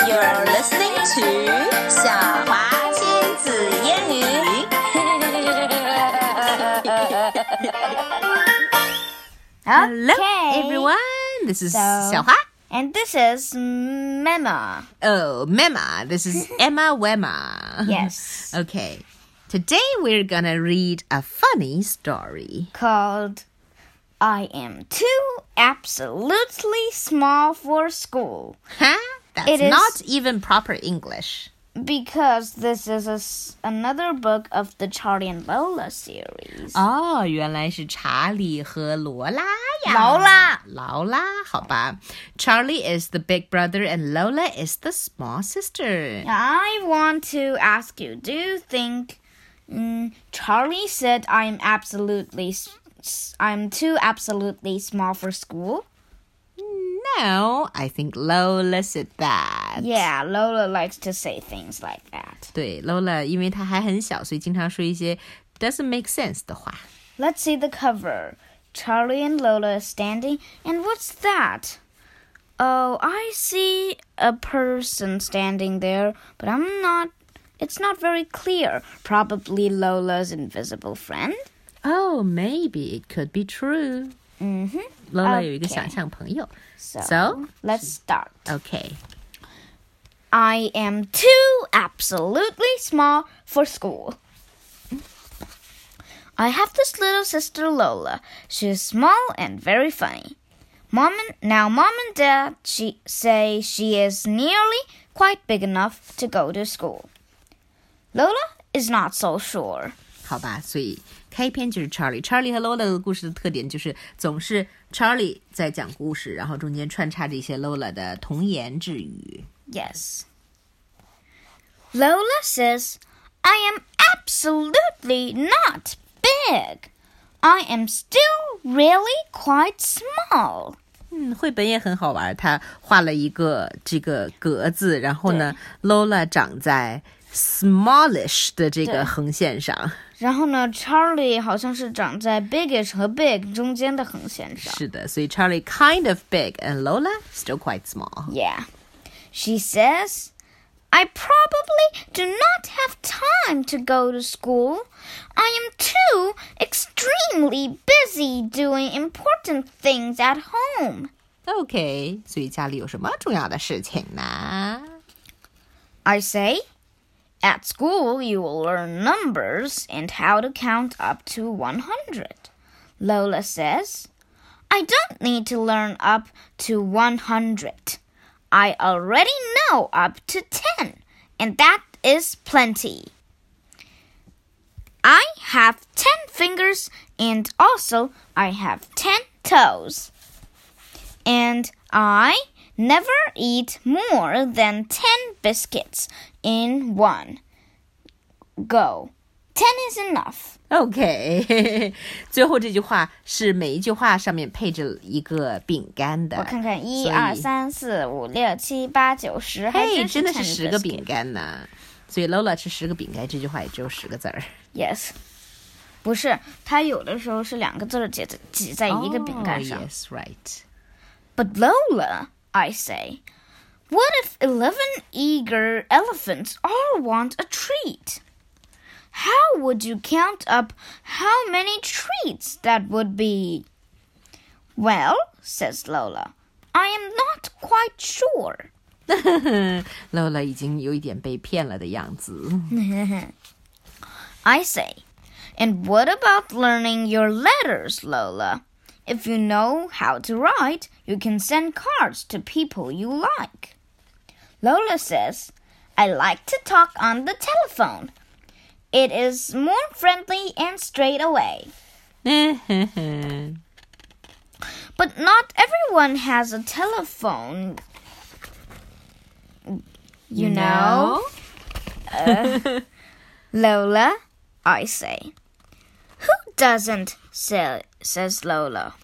You're listening to 小华亲子英语。 Hello, Okay. everyone. This is So- 小花. And this is Mema. Oh, Mema. This is Emma Wemma. Yes. Okay. Today we're gonna read a funny story. Called I Am Too Absolutely Small for School. Huh? That's It is- not even proper English. Because this is a s another book of the Charlie and Lola series. 哦，原来是查理和罗拉呀。劳拉。劳拉，好吧。Charlie is the big brother and Lola is the small sister. I want to ask you do you think mm, Charlie said I'm absolutely s- s- I'm too absolutely small for school? No, I think Lola said that. Yeah, Lola likes to say things like that. 对，Lola，因为她还很小，所以经常说一些 doesn't make sense 的话。 Let's see the cover. Charlie and Lola standing, and what's that? Oh, I see a person standing there, but I'm not. It's not very clear. Probably Lola's invisible friend. Oh, maybe it could be true. Mm-hmm. Lola 有一个 Okay. 想象朋友。 So, So? let's start. Okay. I am too absolutely small for school. I have this little sister Lola. She is small and very funny. Mom and, now mom and dad she, say she is nearly quite big enough to go to school. Lola is not so sure. 好吧，所以 开篇就是 Charlie。Charlie 和 Lola 的故事的特点就是总是 Charlie 在讲故事，然后中间穿插着一些 Lola 的童言稚语。 Yes. Lola says, I am absolutely not big. I am still really quite small. 嗯，绘本也很好玩，他画了一个这个格子，然后呢，Lola 长在 smallish 的这个对横线上。 然后呢，Charlie 好像是长在 bigish 和 big 中间的横线上。是的，所以 Charlie kind of big and Lola still quite small. Yeah. She says, I probably do not have time to go to school. I am too extremely busy doing important things at home. OK，所以家里有什么重要的事情呢？ I say, at school you will learn numbers and how to count up to 100. Lola says, I don't need to learn up to 100. I already know up to 10, and that is plenty. I have 10 fingers and also I have 10 toes. And I never eat more than 10 biscuits in one go. 10 is enough. OK，最后这句话是每一句话上面配着一个饼干的。我看看，一所以二三四五六七八九十，还嘿，真真的是 10十个 biscuit 饼干呢。所以 Lola 吃十个饼干，这句话也只有十个字儿。 Yes，不是，它有的时候是两个字儿挤在挤在一个饼干上。 Oh, yes, right. But Lola, I say, what if 11 eager elephants all want a treat? How would you count up how many treats that would be? Well, says Lola, I am not quite sure. Lola 已经有一点被骗了的样子。 I say, and what about learning your letters, Lola? If you know how to write, you can send cards to people you like. Lola says, I like to talk on the telephone. It is more friendly and straight away. But not everyone has a telephone. You, know? Uh, Lola, I say. Who doesn't? Say, says Lola.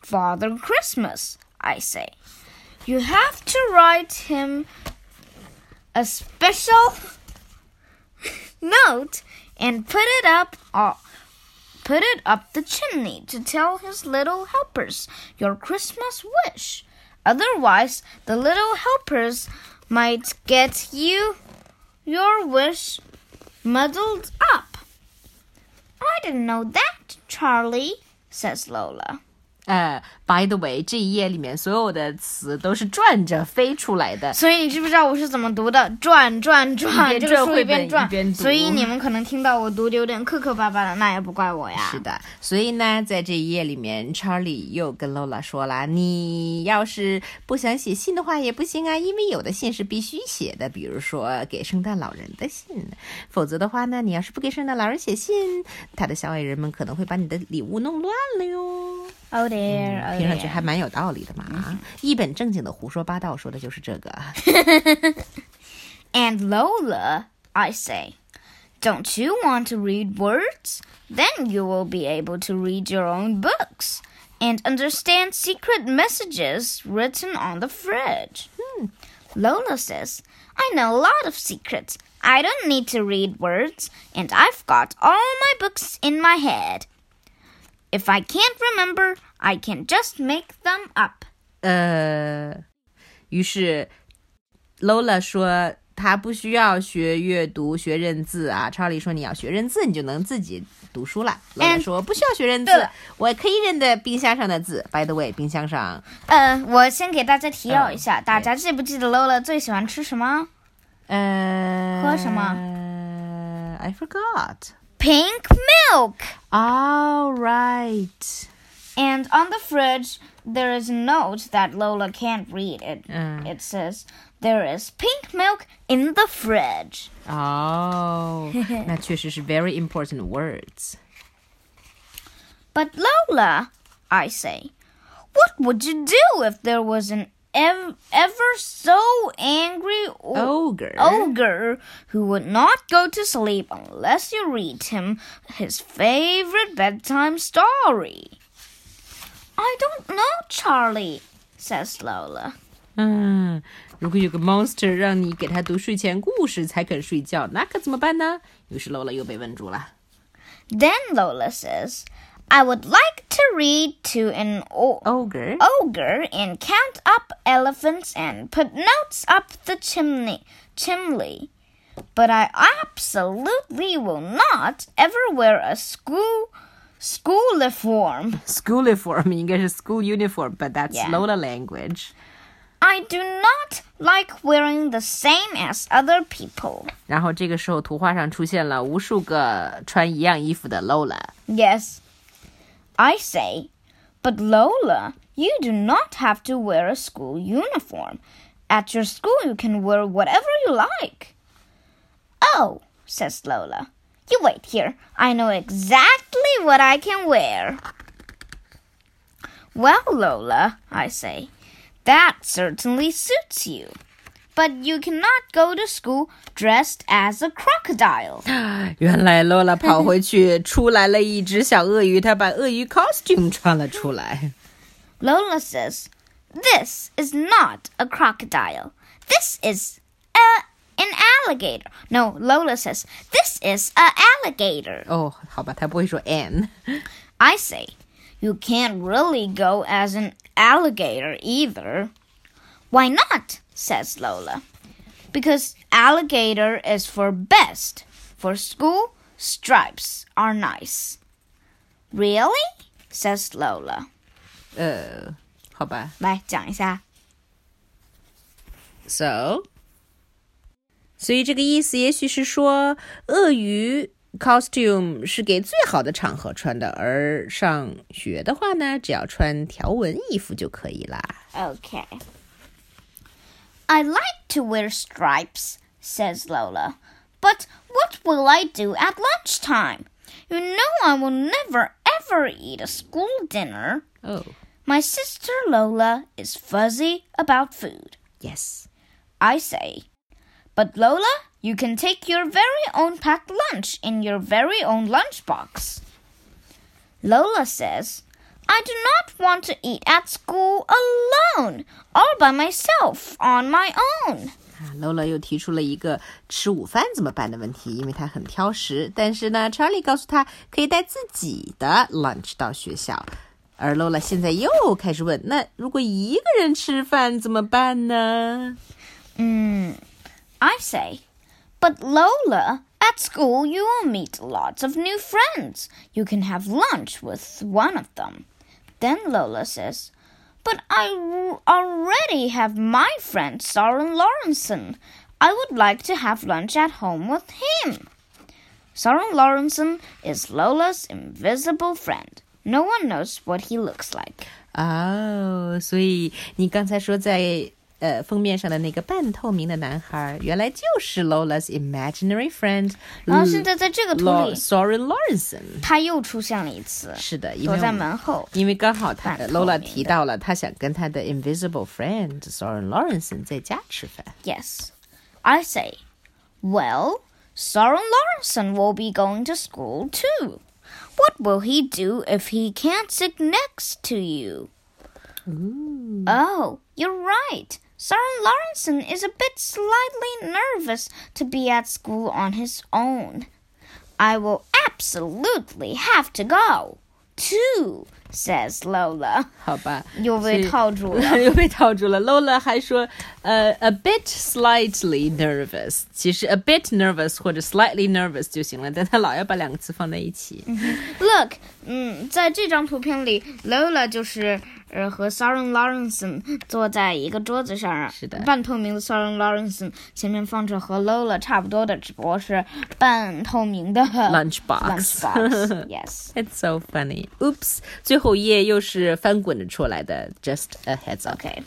Father Christmas, I say. You have to write him a special note and put it up uh, put it up the chimney to tell his little helpers your Christmas wish. Otherwise, the little helpers might get you your wish muddled up. I didn't know that, Charlie, says Lola. 呃、b y the way，这一页里面所有的词都是转着飞出来的。所以你知不知道我是怎么读的？转转转，一边这个书转所以你们可能听到我读的有点磕磕巴巴的，那也不怪我呀。是的，所以呢，在这一页里面，Charlie 又跟 Lola 说了，你要是不想写信的话也不行啊，因为有的信是必须写的，比如说给圣诞老人的信，否则的话呢，你要是不给圣诞老人写信，他的小矮人们可能会把你的礼物弄乱了哟。Oh dear, oh 听上去 dear. 还蛮有道理的嘛，一本正经的胡说八道，说的就是这个。 And Lola, I say, don't you want to read words? Then you will be able to read your own books and understand secret messages written on the fridge. Lola says, I know a lot of secrets. I don't need to read words, and I've got all my books in my head. If I can't remember, I can just make them up. 呃，于是 Lola 说她不需要学阅读、学认字啊。查理说你要学认字，你就能自己读书了。Lola 说不需要学认字，我可以认得冰箱上的字。By the way，冰箱上呃，我先给大家提要一下，嗯大家记不记得 Lola 最喜欢吃什么？呃喝什么？I forgot. Pink milk. All right. And on the fridge, there is a note that Lola can't read. It Mm. it says there is pink milk in the fridge. 哦，那确实是 very important words. But Lola, I say, what would you do if there was an ev- ever so angry o- Ogre. ogre who would not go to sleep unless you read him his favorite bedtime story? I don't know, Charlie, says Lola. 嗯，如果有个 monster 让你给他读睡前故事才肯睡觉，那可怎么办呢？于是 Lola 又被问住了。 Then Lola says, I would like to read to an o- Ogre. ogre and count up elephants and put notes up the chimney chimney. But I absolutely will not ever wear a school school uniform. School uniform 应该是 school uniform，but that's Yeah. Lola language. I do not like wearing the same as other people. 然后这个时候图画上出现了无数个穿一样衣服的 Lola。 Yes. I say, but Lola, you do not have to wear a school uniform. At your school, you can wear whatever you like. Oh, says Lola. You wait here. I know exactly what I can wear. Well, Lola, I say, that certainly suits you. But you cannot go to school dressed as a crocodile. 原来 Lola 跑回去出来了一只小鳄鱼，她把鳄鱼 costume 穿了出来。 Lola says, This is not a crocodile. This is a, an alligator. No, Lola says, This is a alligator. 哦，好吧，她不会说 an。 I say, You can't really go as an alligator either. Why not? says Lola. Because alligator is for best. For school, stripes are nice. Really? says Lola. 呃，好吧。来讲一下。 So， 所以这个意思也许是说，鳄鱼 costume 是给最好的场合穿的，而上学的话呢，只要穿条纹衣服就可以啦。 Okay. I like to wear stripes, says Lola. But what will I do at lunchtime? You know I will never ever eat a school dinner. Oh, My sister Lola is fuzzy about food. yes. I say. But Lola, you can take your very own packed lunch in your very own lunchbox. Lola says, I do not want to eat at school alone, all by myself, on my own. 啊，Lola 又提出了一个吃午饭怎么办的问题，因为她很挑食。但是呢，Charlie 告诉她可以带自己的 lunch 到学校。而 Lola 现在又开始问，那如果一个人吃饭怎么办呢？ Mm, I say. But Lola, at school you'll meet lots of new friends. You can have lunch with one of them. Then Lola says, But I already have my friend Soren Lorensen. I would like to have lunch at home with him. Soren Lorensen is Lola's invisible friend. No one knows what he looks like. 哦，oh, 所以你刚才说在呃封面上的那个半透明的男孩，原来就是 Lola's imaginary friend。然后现在在这个图里，Soren Lorensen，他又出现了一次。是的，躲在门后。因为刚好他 Lola 提到了，他想跟他的 invisible friend Soren Lorensen 在家吃饭。Yes，I say, well, Soren Lorensen will be going to school too. What will he do if he can't sit next to you? Ooh. Oh, you're right. Soren Lorensen is a bit slightly nervous to be at school on his own. I will absolutely have to go, too, says Lola. 好吧，又被套住了。又被套住了。Lola 还说，呃、a bit slightly nervous，其实 a bit nervous 或者 slightly nervous 就行了，但他老要把两个词放在一起。Look，嗯，在这张图片里，Lola 就是呃和 Soren Lawrence 坐在一个桌子上，是的半透明的 Soren Lawrence 前面放着和 Lola 差不多的，只不过是半透明的 Lunchbox lunchbox yes. It's so funny. Oops，最后后一页又是翻滚着出来的。Just a heads up. Okay.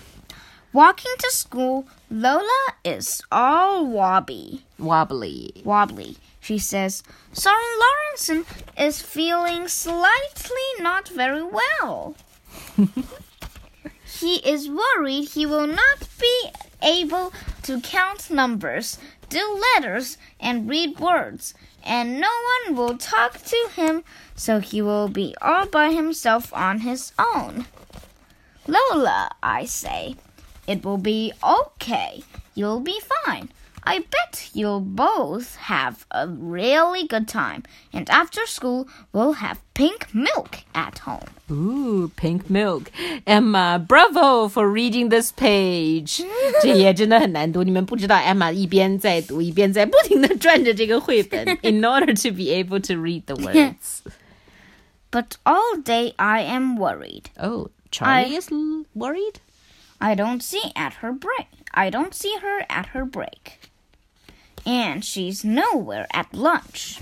Walking to school, Lola is all wobbly. Wobbly. Wobbly. She says, Soren Lorensen is feeling slightly not very well. he is worried he will not be able to count numbers, do letters, and read words, and no one will talk to him, so he will be all by himself on his own. Lola, I say, it will be okay. You'll be fine. I bet you'll both have a really good time. And after school, we'll have pink milk at home. Ooh, pink milk. Emma, bravo for reading this page. 这页真的很难读，你们不知道 Emma 一边在读，一边在不停的转着这个绘本，in order to be able to read the words. But all day I am worried. Oh, Charlie I- is l- worried. I don't see at her break. I don't see her at her break. And she's nowhere at lunch.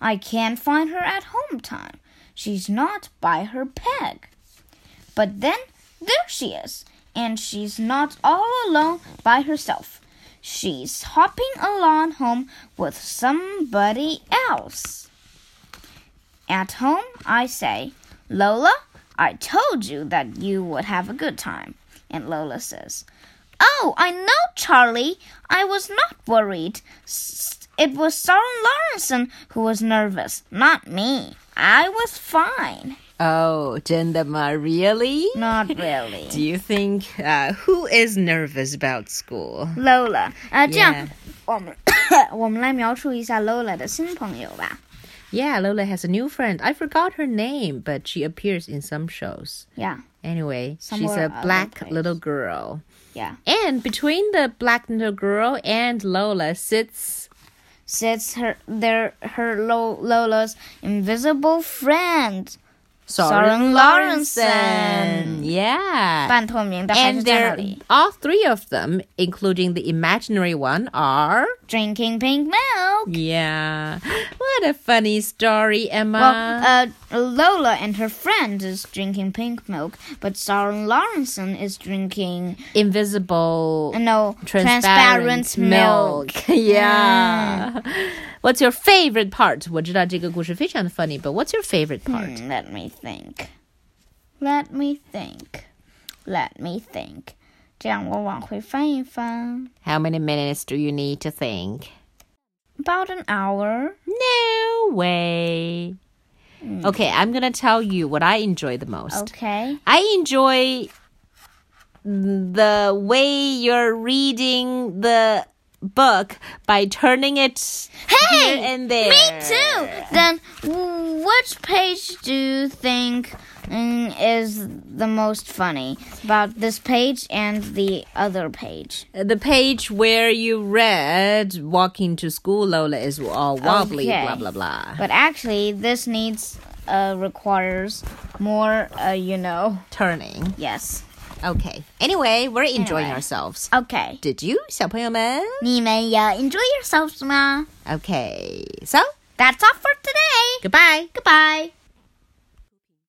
I can't find her at home time. She's not by her peg. But then there she is, and she's not all alone by herself. She's hopping along home with somebody else. At home, I say, Lola, I told you that you would have a good time. And Lola says, Oh, I know, Charlie. I was not worried. It was Soren Lorensen who was nervous, not me. I was fine. Oh, 真的吗? Really? Not really. Do you think uh, who is nervous about school? Lola. Uh, 这样, yeah. Um, Lola Lola has a new friend. I forgot her name, but she appears in some shows. Yeah. Anyway, Somewhere she's a black little girl yeah. And between the black little girl and Lola sits Sits her there her Lo- Lola's invisible friend Soren Lorensen. Yeah. 半透明的还 And 是在那 All three of them, including the imaginary one, are Drinking pink milk. yeah. What a funny story, Well, Emma. uh, Lola and her friend is drinking pink milk, but Soren Lorensen is drinking Invisible. no transparent, milk. yeah. Mm. What's your favorite part? 我知道这个故事非常的 funny, but what's your favorite part? Hmm, let me think. Let me think. Let me think. 这样我往回翻一翻。 How many minutes do you need to think? About an hour. No way. Okay, I'm gonna tell you what I enjoy the most. Okay. I enjoy the way you're reading the book by turning it Hey, here and there. Me too. Then, w- which page do you think mm, is the most funny about this page and the other page? The page where you read walking to school, Lola, is all wobbly, Okay. blah, blah, blah. But actually, this needs uh, requires more, uh, you know. Turning. Yes. Okay. Anyway, we're enjoying Anyway. ourselves. Okay. Did you, 小朋友们?你们也 enjoy yourselves 吗 Okay. So, That's all for today. goodbye. Goodbye.